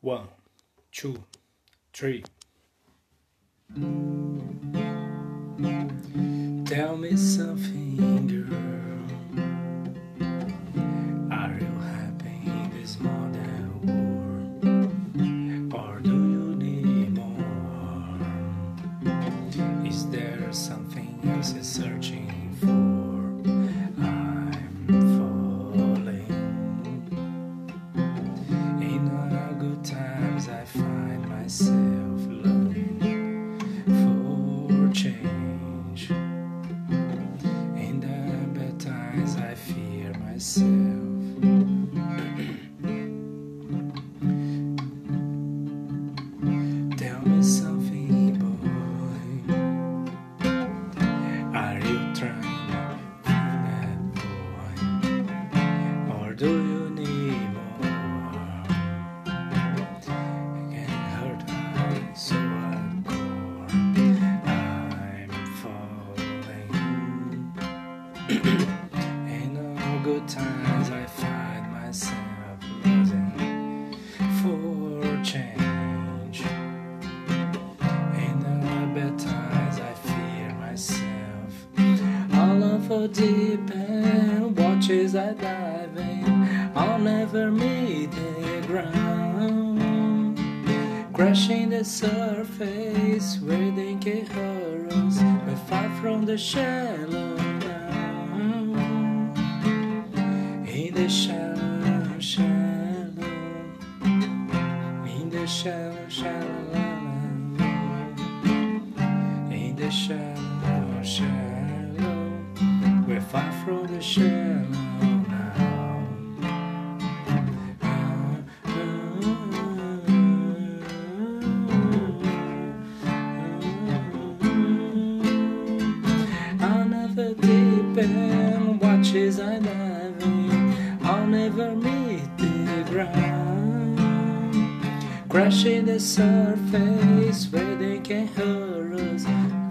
One, two, three. Tell me something, girl. Are you happy in this modern world? Or do you need more? Is there something else you're searching for change. In the bad times, I fear myself. In all good times, I find myself losing for change. In the bad times, I fear myself. All of a deep end, watches I dive in. I'll never meet the ground. Crashing the surface can hurt us. We're far from the shallow Shallow, shallow. In the shallow, shallow. We're far from the shallow watches I in. I'll never meet the ground. Crashing the surface where they can hurt us.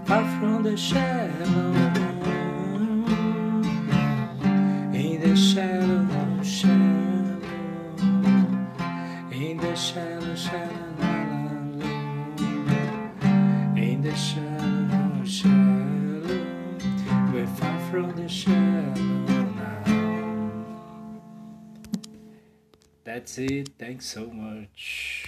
Far from the shallow. In the shallow, shallow. In the shallow, shallow. In the shallow, shallow. We're far from the shallow now. That's it. Thanks so much.